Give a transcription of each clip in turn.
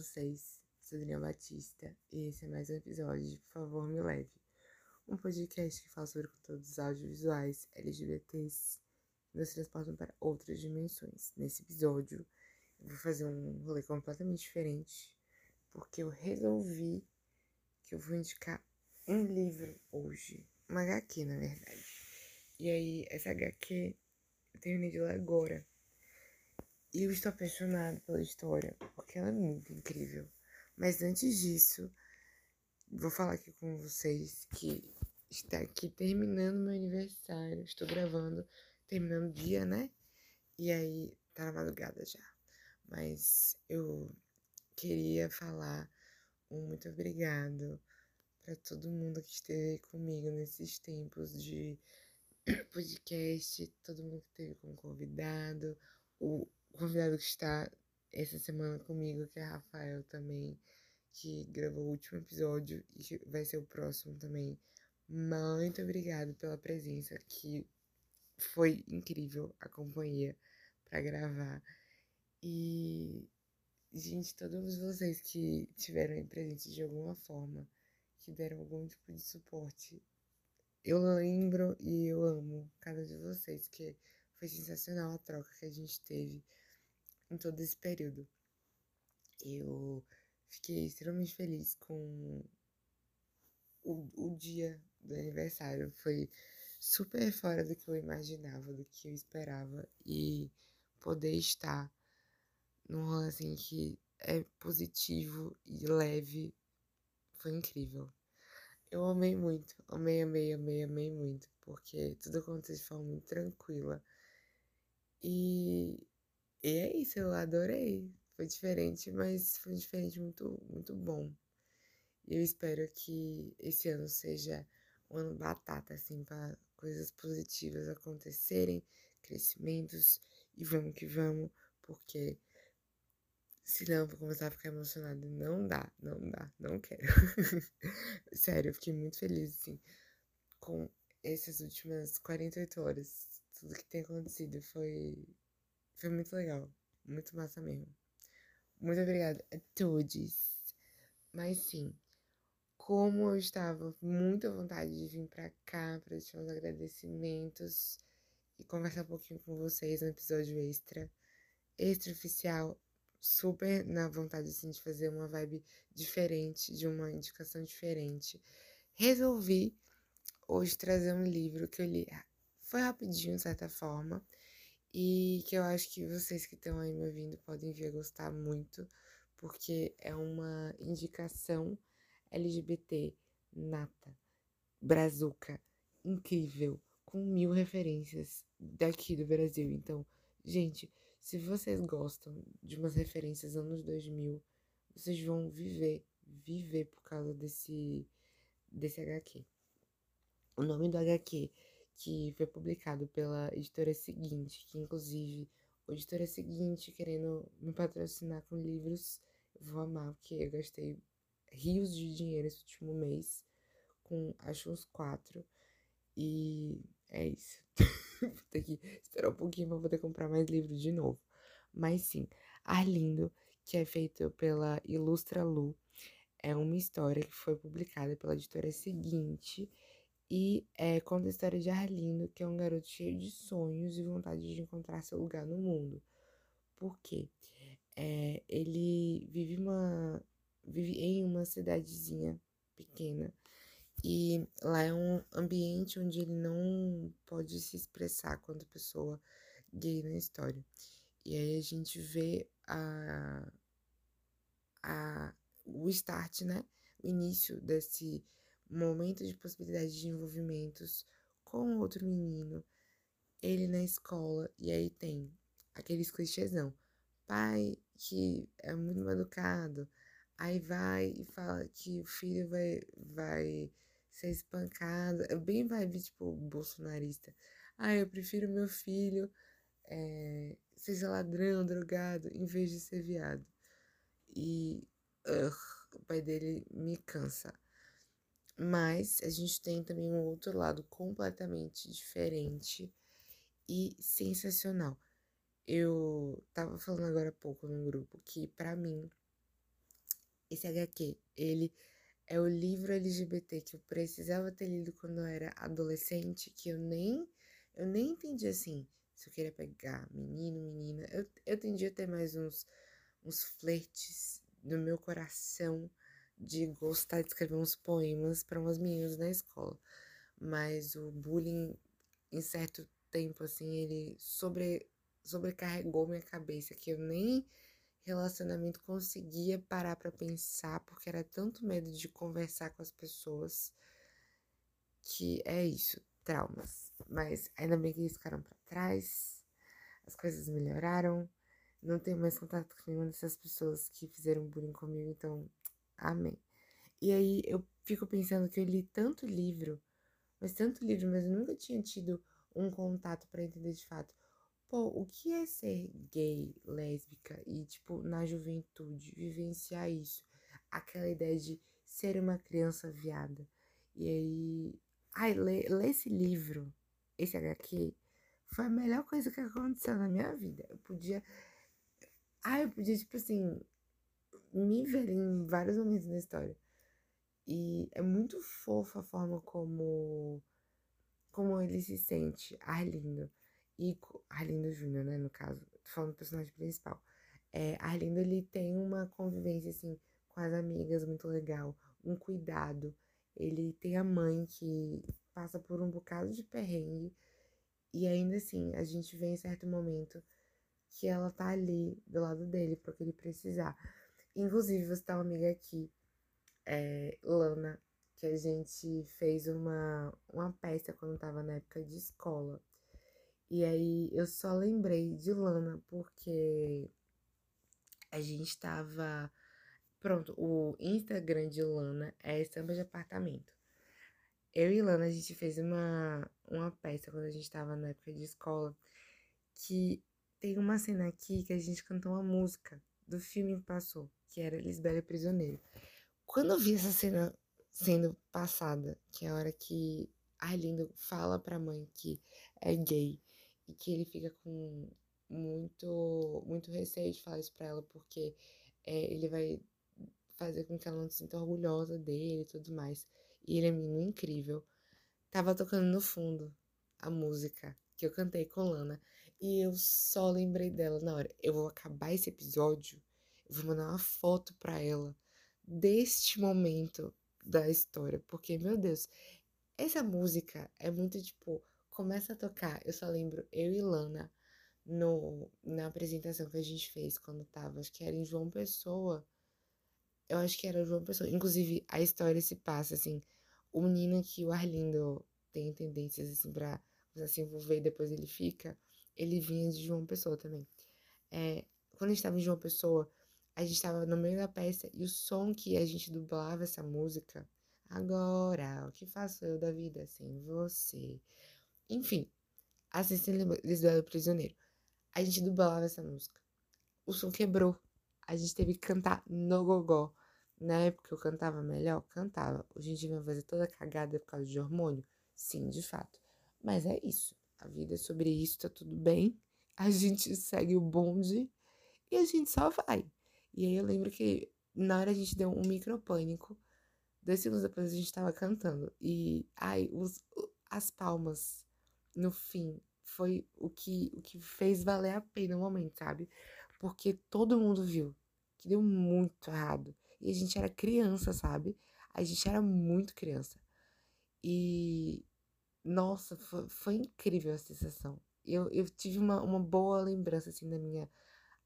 vocês? Sou Batista e esse é mais um episódio de Por Favor Me Leve, um podcast que fala sobre conteúdos audiovisuais LGBTs que nos transportam para outras dimensões. Nesse episódio, eu vou fazer um rolê completamente diferente, porque eu resolvi que eu vou indicar um livro hoje, uma HQ na verdade. E aí, essa HQ eu terminei de ler agora. E eu estou apaixonada pela história, porque ela é muito incrível. Mas antes disso, vou falar aqui com vocês que está aqui terminando meu aniversário. Estou gravando, terminando o dia, né? E aí, tá na madrugada já. Mas eu queria falar um muito obrigado para todo mundo que esteve comigo nesses tempos de podcast, todo mundo que esteve como convidado, o o convidado que está essa semana comigo, que é Rafael também, que gravou o último episódio e que vai ser o próximo também. Muito obrigado pela presença, que foi incrível a companhia para gravar. E, gente, todos vocês que tiveram aí presentes de alguma forma, que deram algum tipo de suporte, eu lembro e eu amo cada um de vocês, que foi sensacional a troca que a gente teve em todo esse período. Eu fiquei extremamente feliz com o, o dia do aniversário. Foi super fora do que eu imaginava, do que eu esperava. E poder estar num rolê assim que é positivo e leve foi incrível. Eu amei muito, amei, amei, amei, amei muito, porque tudo aconteceu de forma muito tranquila. E e é isso, eu adorei. Foi diferente, mas foi diferente muito, muito bom. E eu espero que esse ano seja um ano batata, assim, para coisas positivas acontecerem, crescimentos, e vamos que vamos, porque senão eu vou começar a ficar emocionada. Não dá, não dá, não quero. Sério, eu fiquei muito feliz, assim, com essas últimas 48 horas. Tudo que tem acontecido foi foi muito legal. Muito massa mesmo. Muito obrigada a todos. Mas sim, como eu estava muito à vontade de vir pra cá para deixar os agradecimentos e conversar um pouquinho com vocês no episódio extra, extra oficial, super na vontade assim, de fazer uma vibe diferente, de uma indicação diferente. Resolvi hoje trazer um livro que eu li. Foi rapidinho, de certa forma e que eu acho que vocês que estão aí me ouvindo podem vir a gostar muito, porque é uma indicação LGBT nata, brazuca, incrível, com mil referências daqui do Brasil. Então, gente, se vocês gostam de umas referências anos 2000, vocês vão viver, viver por causa desse, desse HQ. O nome do HQ que foi publicado pela editora seguinte, que inclusive a editora seguinte querendo me patrocinar com livros, eu vou amar, porque eu gastei rios de dinheiro esse último mês, com acho uns quatro, e é isso. vou ter que esperar um pouquinho pra poder comprar mais livros de novo. Mas sim, Arlindo, que é feito pela Ilustra Lu, é uma história que foi publicada pela editora seguinte e é, conta a história de Arlindo, que é um garoto cheio de sonhos e vontade de encontrar seu lugar no mundo. Por quê? É, ele vive, uma, vive em uma cidadezinha pequena e lá é um ambiente onde ele não pode se expressar quanto pessoa gay na história. E aí a gente vê a, a, o start, né? O início desse momento de possibilidade de envolvimentos com outro menino, ele na escola, e aí tem aqueles clichêsão. Pai que é muito mal educado, aí vai e fala que o filho vai, vai ser espancado. É bem vibe, tipo, bolsonarista. Ah, eu prefiro meu filho é, seja ladrão, drogado, em vez de ser viado. E uh, o pai dele me cansa. Mas a gente tem também um outro lado completamente diferente e sensacional. Eu tava falando agora há pouco no grupo que, para mim, esse HQ, ele é o livro LGBT que eu precisava ter lido quando eu era adolescente, que eu nem eu nem entendi assim, se eu queria pegar menino, menina. Eu, eu tendia a ter mais uns, uns flertes no meu coração de gostar de escrever uns poemas para umas meninas na escola. Mas o bullying, em certo tempo, assim, ele sobre, sobrecarregou minha cabeça, que eu nem relacionamento conseguia parar para pensar, porque era tanto medo de conversar com as pessoas que é isso, traumas. Mas ainda bem que eles ficaram para trás, as coisas melhoraram. Não tenho mais contato com nenhuma dessas pessoas que fizeram bullying comigo, então, amém. E aí eu fico pensando que eu li tanto livro, mas tanto livro, mas eu nunca tinha tido um contato para entender de fato pô, o que é ser gay, lésbica e, tipo, na juventude, vivenciar isso? Aquela ideia de ser uma criança viada. E aí, ai, ler, esse livro, esse HQ, foi a melhor coisa que aconteceu na minha vida. Eu podia. Ai, eu podia, tipo assim, me ver em vários momentos na história. E é muito fofa a forma como como ele se sente, Arlindo. E Arlindo Júnior, né, no caso, tô falando do personagem principal. É, Arlindo, ele tem uma convivência, assim, com as amigas muito legal, um cuidado. Ele tem a mãe que passa por um bocado de perrengue. E ainda assim, a gente vê em certo momento que ela tá ali do lado dele porque ele precisar. Inclusive, você tá uma amiga aqui, é, Lana, que a gente fez uma, uma peça quando tava na época de escola. E aí eu só lembrei de Lana porque a gente tava. Pronto, o Instagram de Lana é Samba de Apartamento. Eu e Lana, a gente fez uma, uma peça quando a gente tava na época de escola, que tem uma cena aqui que a gente cantou uma música do filme passou, que era Lisbela Prisioneiro. Quando eu vi essa cena sendo passada, que é a hora que Arlindo fala pra mãe que é gay e que ele fica com muito, muito receio de falar isso pra ela, porque é, ele vai fazer com que ela não se sinta orgulhosa dele e tudo mais. E ele é menino incrível. Tava tocando no fundo a música que eu cantei com Lana. E eu só lembrei dela na hora. Eu vou acabar esse episódio, eu vou mandar uma foto pra ela deste momento da história. Porque, meu Deus, essa música é muito tipo começa a tocar, eu só lembro eu e Lana no, na apresentação que a gente fez quando tava, acho que era em João Pessoa. Eu acho que era João Pessoa. Inclusive, a história se passa assim: o menino que o Arlindo tem tendências assim pra se envolver e depois ele fica, ele vinha de João Pessoa também. É, quando a gente tava em João Pessoa, a gente tava no meio da peça e o som que a gente dublava essa música. Agora, o que faço eu da vida sem você? Enfim, assistindo Lisbela Prisioneiro. A gente dublava essa música. O som quebrou. A gente teve que cantar no gogó. Na época eu cantava melhor? Cantava. Hoje em dia minha voz é toda cagada por causa de hormônio? Sim, de fato. Mas é isso. A vida é sobre isso, tá tudo bem. A gente segue o bonde e a gente só vai. E aí eu lembro que na hora a gente deu um micropânico. Dois segundos depois a gente tava cantando. E, ai, os, as palmas no fim, foi o que, o que fez valer a pena o momento, sabe? Porque todo mundo viu que deu muito errado. E a gente era criança, sabe? A gente era muito criança. E, nossa, foi, foi incrível a sensação. Eu, eu tive uma, uma boa lembrança, assim, da minha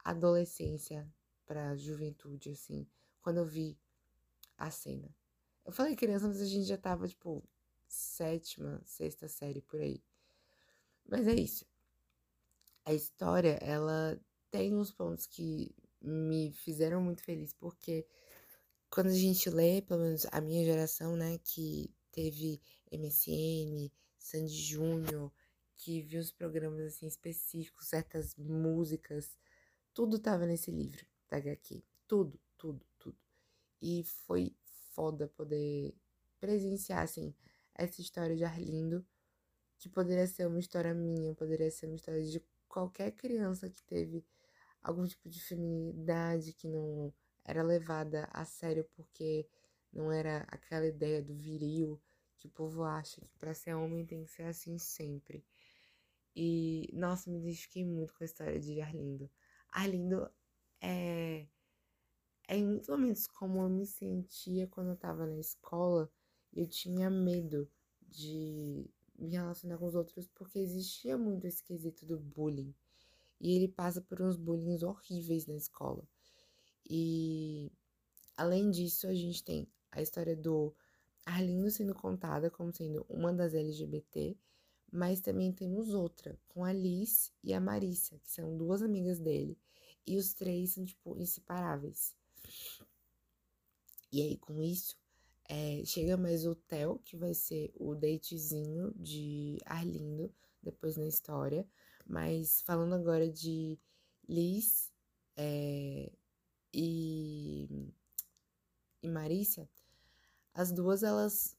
adolescência pra juventude, assim, quando eu vi a cena. Eu falei criança, mas a gente já tava, tipo, sétima, sexta série por aí. Mas é isso. A história, ela tem uns pontos que me fizeram muito feliz, porque quando a gente lê, pelo menos a minha geração, né, que teve MSN, Sandy Júnior, que viu os programas assim específicos, certas músicas, tudo tava nesse livro da HQ. Tudo, tudo, tudo. E foi foda poder presenciar, assim, essa história de Arlindo que poderia ser uma história minha, poderia ser uma história de qualquer criança que teve algum tipo de feminilidade, que não era levada a sério porque não era aquela ideia do viril que o povo acha que para ser homem tem que ser assim sempre. E, nossa, me identifiquei muito com a história de Arlindo. Arlindo é, é em muitos momentos como eu me sentia quando eu tava na escola eu tinha medo de me relacionar com os outros porque existia muito esse quesito do bullying. E ele passa por uns bullying horríveis na escola. E além disso, a gente tem a história do Arlindo sendo contada como sendo uma das LGBT, mas também temos outra, com a Liz e a Marissa, que são duas amigas dele, e os três são, tipo, inseparáveis. E aí, com isso, é, chega mais o Theo, que vai ser o datezinho de Arlindo, depois na história. Mas falando agora de Liz é, e, e as duas elas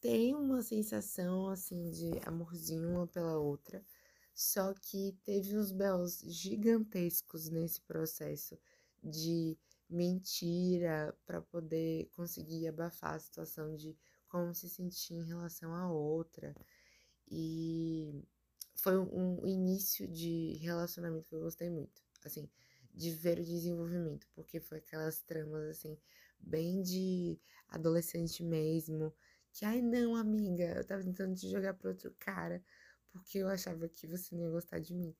têm uma sensação assim de amorzinho uma pela outra, só que teve uns belos gigantescos nesse processo de mentira para poder conseguir abafar a situação de como se sentir em relação à outra. E foi um início de relacionamento que eu gostei muito, assim, de ver o desenvolvimento, porque foi aquelas tramas assim bem de adolescente mesmo, que ai não, amiga, eu tava tentando te jogar para outro cara, porque eu achava que você não ia gostar de mim.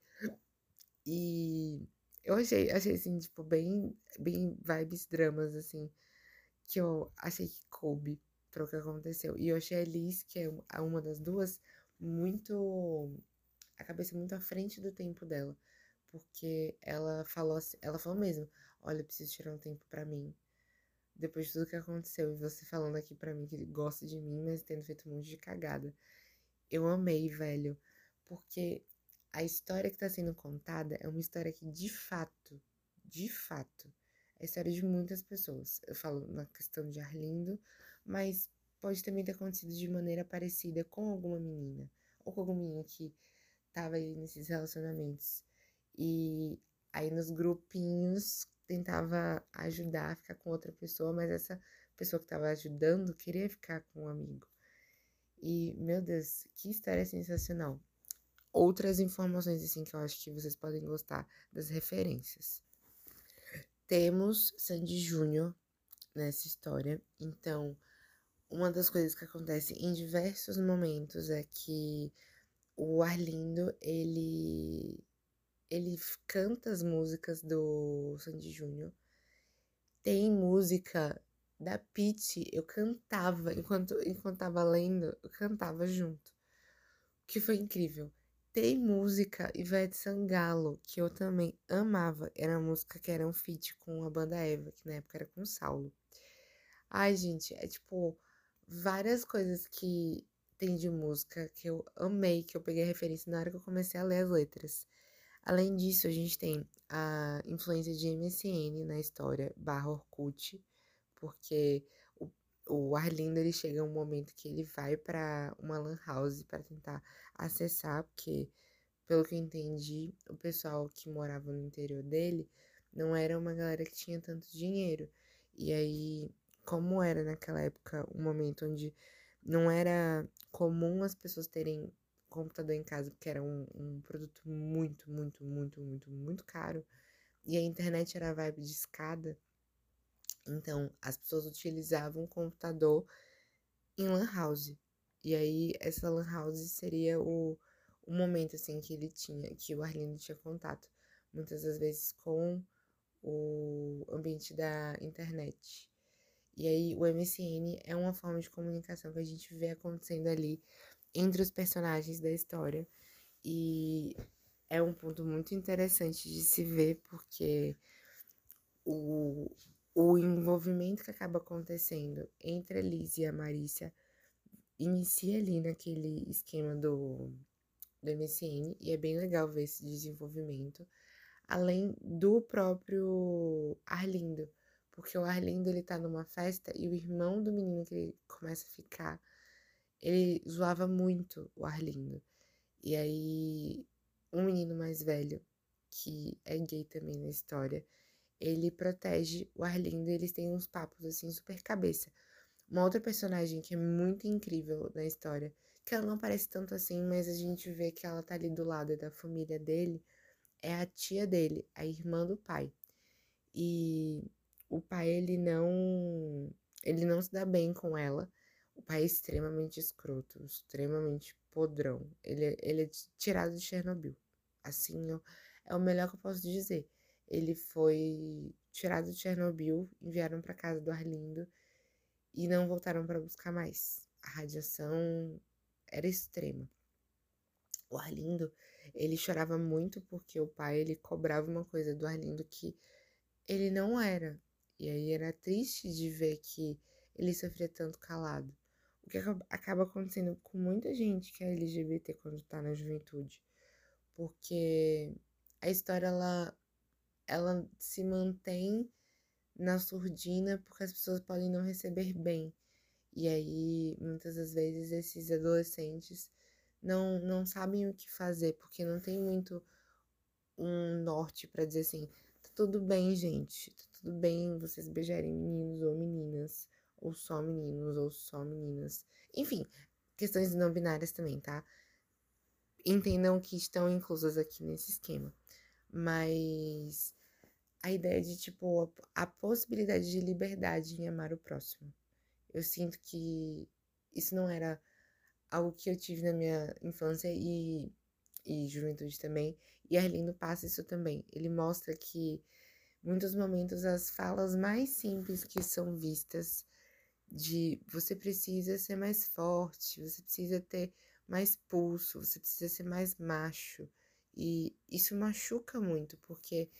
E eu achei, achei assim, tipo, bem, bem vibes dramas, assim, que eu achei que coube para o que aconteceu. E eu achei a Liz, que é uma das duas, muito. a cabeça muito à frente do tempo dela. Porque ela falou assim, ela falou mesmo, olha, eu preciso tirar um tempo para mim depois de tudo que aconteceu, e você falando aqui para mim que gosta de mim, mas tendo feito um monte de cagada. Eu amei, velho, porque a história que tá sendo contada é uma história que, de fato, de fato, é a história de muitas pessoas. Eu falo na questão de Arlindo, mas pode também ter acontecido de maneira parecida com alguma menina, ou com alguma menina que tava aí nesses relacionamentos. E aí nos grupinhos tentava ajudar a ficar com outra pessoa, mas essa pessoa que estava ajudando queria ficar com um amigo. E, meu Deus, que história sensacional. Outras informações, assim, que eu acho que vocês podem gostar das referências. Temos Sandy Júnior nessa história. Então, uma das coisas que acontece em diversos momentos é que o Arlindo, ele ele canta as músicas do Sandy Júnior. Tem música da Pete, eu cantava enquanto enquanto tava lendo, eu cantava junto. Que foi incrível. Tem música Ivete Sangalo, que eu também amava. Era música que era um feat com a banda Eva, que na época era com o Saulo. Ai, gente, é tipo várias coisas que tem de música que eu amei, que eu peguei referência na hora que eu comecei a ler as letras. Além disso, a gente tem a influência de MSN na história barra Orkut, porque o, o Arlindo ele chega um momento que ele vai para uma lan house para tentar acessar, porque pelo que eu entendi, o pessoal que morava no interior dele não era uma galera que tinha tanto dinheiro. E aí, como era naquela época um momento onde não era comum as pessoas terem computador em casa, porque era um, um produto muito, muito, muito, muito, muito caro. E a internet era vibe de escada. Então, as pessoas utilizavam o computador em lan house. E aí, essa lan house seria o, o momento, assim, que ele tinha, que o Arlindo tinha contato. Muitas das vezes com o ambiente da internet. E aí, o MSN é uma forma de comunicação que a gente vê acontecendo ali entre os personagens da história. E é um ponto muito interessante de se ver, porque o, o envolvimento que acaba acontecendo entre a Liz e a Marícia inicia ali naquele esquema do, do MSN, e é bem legal ver esse desenvolvimento, além do próprio Arlindo, porque o Arlindo ele tá numa festa e o irmão do menino que ele começa a ficar ele zoava muito o Arlindo. E aí, um menino mais velho, que é gay também na história, ele protege o Arlindo e eles têm uns papos assim super cabeça. Uma outra personagem que é muito incrível na história, que ela não parece tanto assim, mas a gente vê que ela tá ali do lado da família dele, é a tia dele, a irmã do pai. E o pai ele não ele não se dá bem com ela. O pai é extremamente escroto, extremamente podrão. Ele, ele é tirado de Chernobyl. Assim, é o melhor que eu posso dizer. Ele foi tirado de Chernobyl, enviaram para casa do Arlindo e não voltaram para buscar mais. A radiação era extrema. O Arlindo, ele chorava muito porque o pai ele cobrava uma coisa do Arlindo que ele não era. E aí era triste de ver que ele sofria tanto calado. O que acaba acontecendo com muita gente que é LGBT quando tá na juventude. Porque a história ela, ela se mantém na surdina porque as pessoas podem não receber bem. E aí, muitas das vezes, esses adolescentes não, não sabem o que fazer, porque não tem muito um norte para dizer assim: tá tudo bem, gente, tá tudo bem vocês beijarem meninos ou meninas, ou só meninos, ou só meninas. Enfim, questões não binárias também, tá? Entendam que estão inclusas aqui nesse esquema. Mas a ideia de, tipo, a, a possibilidade de liberdade em amar o próximo. Eu sinto que isso não era algo que eu tive na minha infância e, e juventude também. E Arlindo passa isso também. Ele mostra que muitos momentos as falas mais simples que são vistas de você precisa ser mais forte, você precisa ter mais pulso, você precisa ser mais macho. E isso machuca muito, porque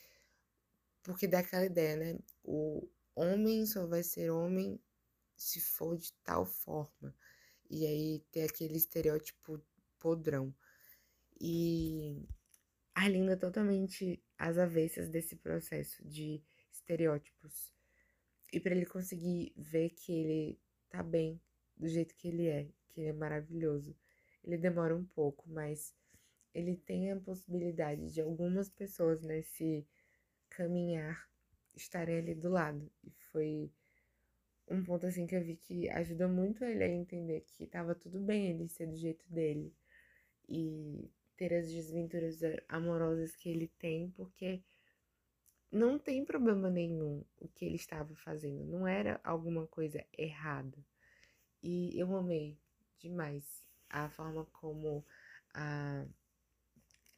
porque dá aquela ideia, né? O homem só vai ser homem se for de tal forma. E aí ter aquele estereótipo podrão. E a Linda totalmente às avessas desse processo de estereótipos. E para ele conseguir ver que ele tá bem do jeito que ele é, que ele é maravilhoso. Ele demora um pouco, mas ele tem a possibilidade de algumas pessoas nesse caminhar estarem ali do lado. E foi um ponto assim que eu vi que ajuda muito ele a entender que tava tudo bem ele ser do jeito dele e ter as desventuras amorosas que ele tem, porque não tem problema nenhum o que ele estava fazendo, não era alguma coisa errada. E eu amei demais a forma como a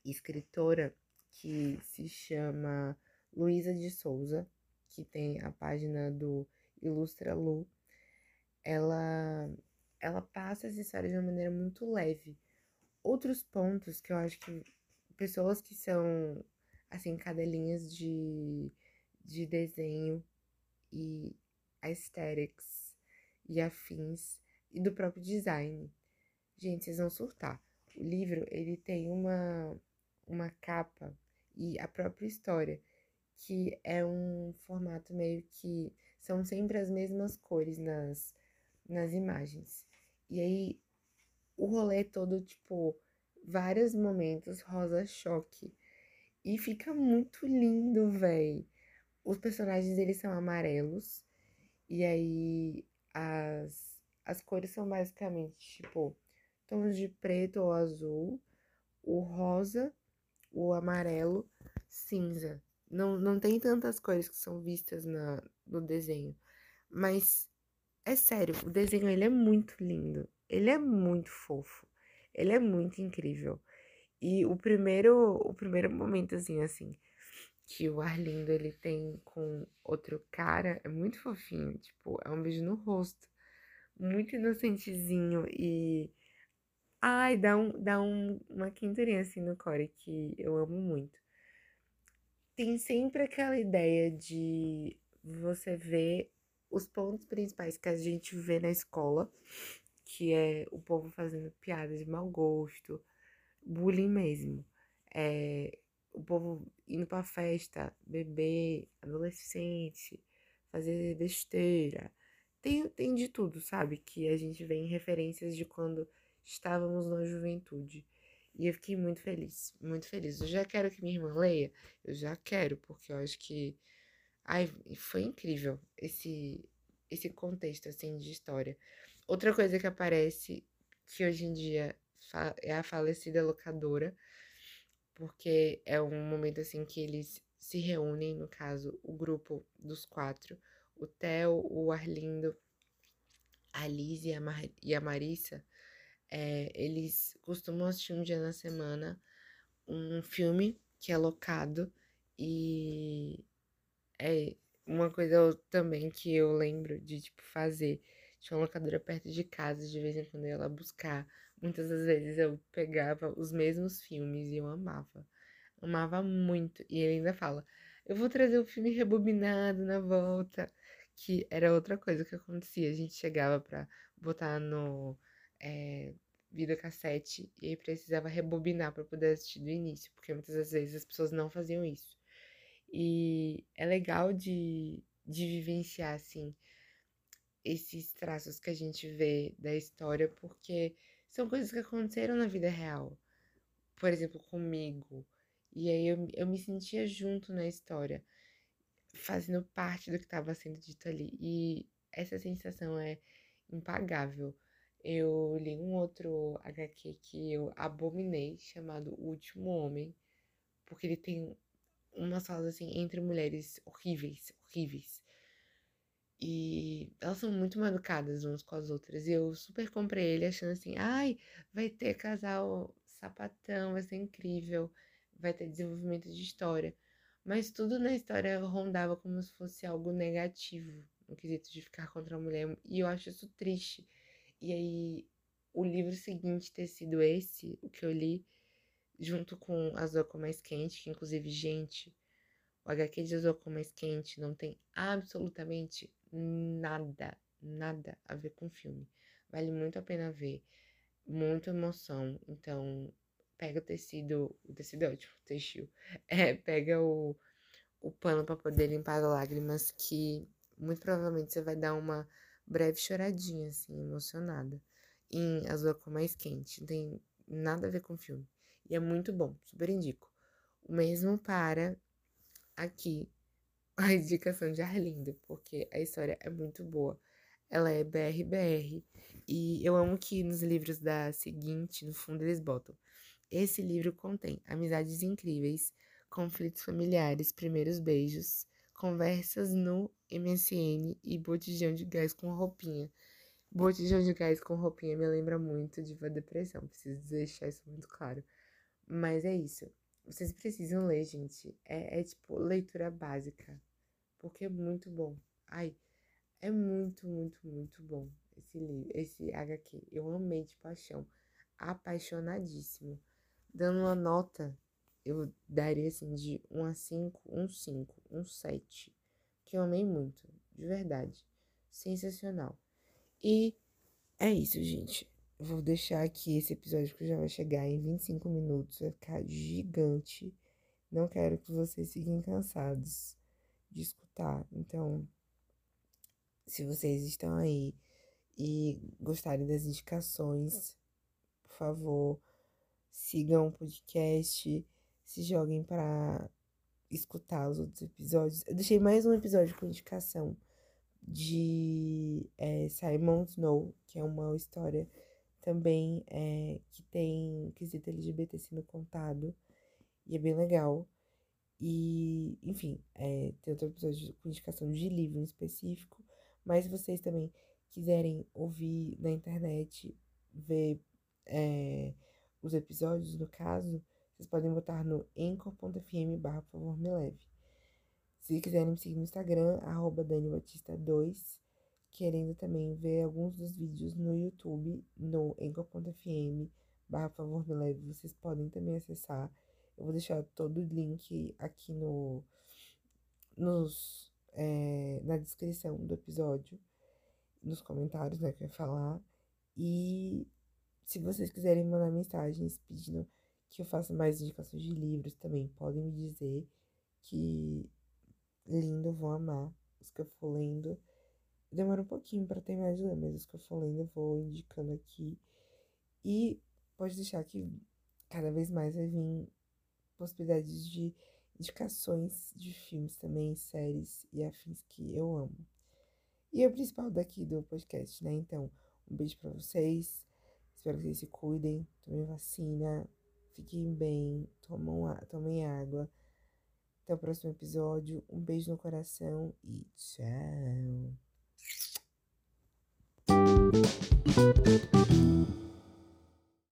escritora que se chama Luísa de Souza, que tem a página do Ilustra Lu, ela, ela passa essa história de uma maneira muito leve. Outros pontos que eu acho que pessoas que são, assim, cadelinhas de, de desenho e aesthetics e afins e do próprio design. Gente, vocês vão surtar. O livro, ele tem uma, uma capa e a própria história, que é um formato meio que são sempre as mesmas cores nas, nas imagens. E aí o rolê todo, tipo, vários momentos rosa choque. E fica muito lindo, véi. Os personagens, eles são amarelos. E aí as, as cores são basicamente, tipo, tons de preto ou azul, o rosa, o amarelo, cinza. Não, não tem tantas cores que são vistas na, no desenho. Mas é sério, o desenho ele é muito lindo. Ele é muito fofo. Ele é muito incrível. E o primeiro, o primeiro momento assim, assim, que o Arlindo ele tem com outro cara é muito fofinho, tipo, é um beijo no rosto, muito inocentezinho e ai, dá um dá um, uma quinturinha assim no core que eu amo muito. Tem sempre aquela ideia de você ver os pontos principais que a gente vê na escola, que é o povo fazendo piadas de mau gosto, bullying mesmo. É, o povo indo pra festa, beber, adolescente, fazer besteira. Tem, tem de tudo, sabe? Que a gente vê em referências de quando estávamos na juventude. E eu fiquei muito feliz, muito feliz. Eu já quero que minha irmã leia, eu já quero, porque eu acho que Ai, foi incrível esse, esse contexto, assim, de história. Outra coisa que aparece, que hoje em dia é a falecida locadora, porque é um momento, assim, que eles se reúnem, no caso, o grupo dos quatro, o Theo, o Arlindo, a Liz e a, Mar e a Marissa, é, eles costumam assistir um dia na semana um filme que é locado e é uma coisa também que eu lembro de, tipo, fazer. Tinha uma locadora perto de casa, de vez em quando eu ia lá buscar. Muitas das vezes eu pegava os mesmos filmes e eu amava. Amava muito. E ele ainda fala: Eu vou trazer o filme rebobinado na volta. Que era outra coisa que acontecia. A gente chegava pra botar no é, videocassete e aí precisava rebobinar para poder assistir do início, porque muitas das vezes as pessoas não faziam isso. E é legal de, de vivenciar, assim, esses traços que a gente vê da história, porque são coisas que aconteceram na vida real. Por exemplo, comigo. E aí eu, eu me sentia junto na história, fazendo parte do que estava sendo dito ali. E essa sensação é impagável. Eu li um outro HQ que eu abominei, chamado O Último Homem, porque ele tem umas falas assim entre mulheres horríveis, horríveis. E elas são muito mal educadas umas com as outras. E eu super comprei ele achando assim, ai, vai ter casal sapatão, vai ser incrível, vai ter desenvolvimento de história. Mas tudo na história rondava como se fosse algo negativo, no quesito de ficar contra a mulher. E eu acho isso triste. E aí, o livro seguinte ter sido esse, o que eu li, junto com com Mais Quente, que inclusive, gente, o HQ de com Mais Quente não tem absolutamente nada, nada a ver com o filme. Vale muito a pena ver. Muita emoção. Então, pega o tecido. O tecido é ótimo, tecido. É, pega o, o pano para poder limpar as lágrimas, que muito provavelmente você vai dar uma breve choradinha, assim, emocionada. Em Azul com Mais Quente. Não tem nada a ver com o filme. E é muito bom, super indico. O mesmo para aqui a indicação de Arlindo, porque a história é muito boa. Ela é BRBR e eu amo que nos livros da seguinte, no fundo eles botam. Esse livro contém amizades incríveis, conflitos familiares, primeiros beijos, conversas no MSN e botijão de gás com roupinha. Botijão de gás com roupinha me lembra muito de depressão, preciso deixar isso muito claro. Mas é isso. Vocês precisam ler, gente. É, é tipo leitura básica. Porque é muito bom. Ai, é muito, muito, muito bom esse livro, esse HQ. Eu amei de paixão. Apaixonadíssimo. Dando uma nota, eu daria assim de 1 a 5, um 5, um 7. Que eu amei muito, de verdade. Sensacional. E é isso, gente. Vou deixar aqui esse episódio que já vai chegar em 25 minutos, vai ficar gigante. Não quero que vocês fiquem cansados de escutar. Então, se vocês estão aí e gostarem das indicações, por favor, sigam o podcast, se joguem para escutar os outros episódios. Eu deixei mais um episódio com indicação de é, Simon Snow, que é uma história também é, que tem quesito LGBT sendo contado. E é bem legal. E, enfim, é, tem outro episódio com indicação de livro em específico. Mas se vocês também quiserem ouvir na internet, ver é, os episódios, no caso, vocês podem botar no encorfm barra por favor me leve. Se quiserem me seguir no Instagram, arroba danibatista2 querendo também ver alguns dos vídeos no YouTube, no enco.fm, barra favor me leve, vocês podem também acessar. Eu vou deixar todo o link aqui no, nos, é, na descrição do episódio, nos comentários, né, que eu ia falar. E se vocês quiserem mandar mensagens pedindo que eu faça mais indicações de livros também, podem me dizer que lindo, vou amar os que eu for lendo. Demora um pouquinho para terminar de ler, mas os que eu for lendo eu vou indicando aqui. E pode deixar que cada vez mais vai vir possibilidades de indicações de filmes também, séries e afins que eu amo. E é o principal daqui do podcast, né? Então, um beijo para vocês. Espero que vocês se cuidem, tomem vacina, fiquem bem, tomam, tomem água. Até o próximo episódio. Um beijo no coração e tchau.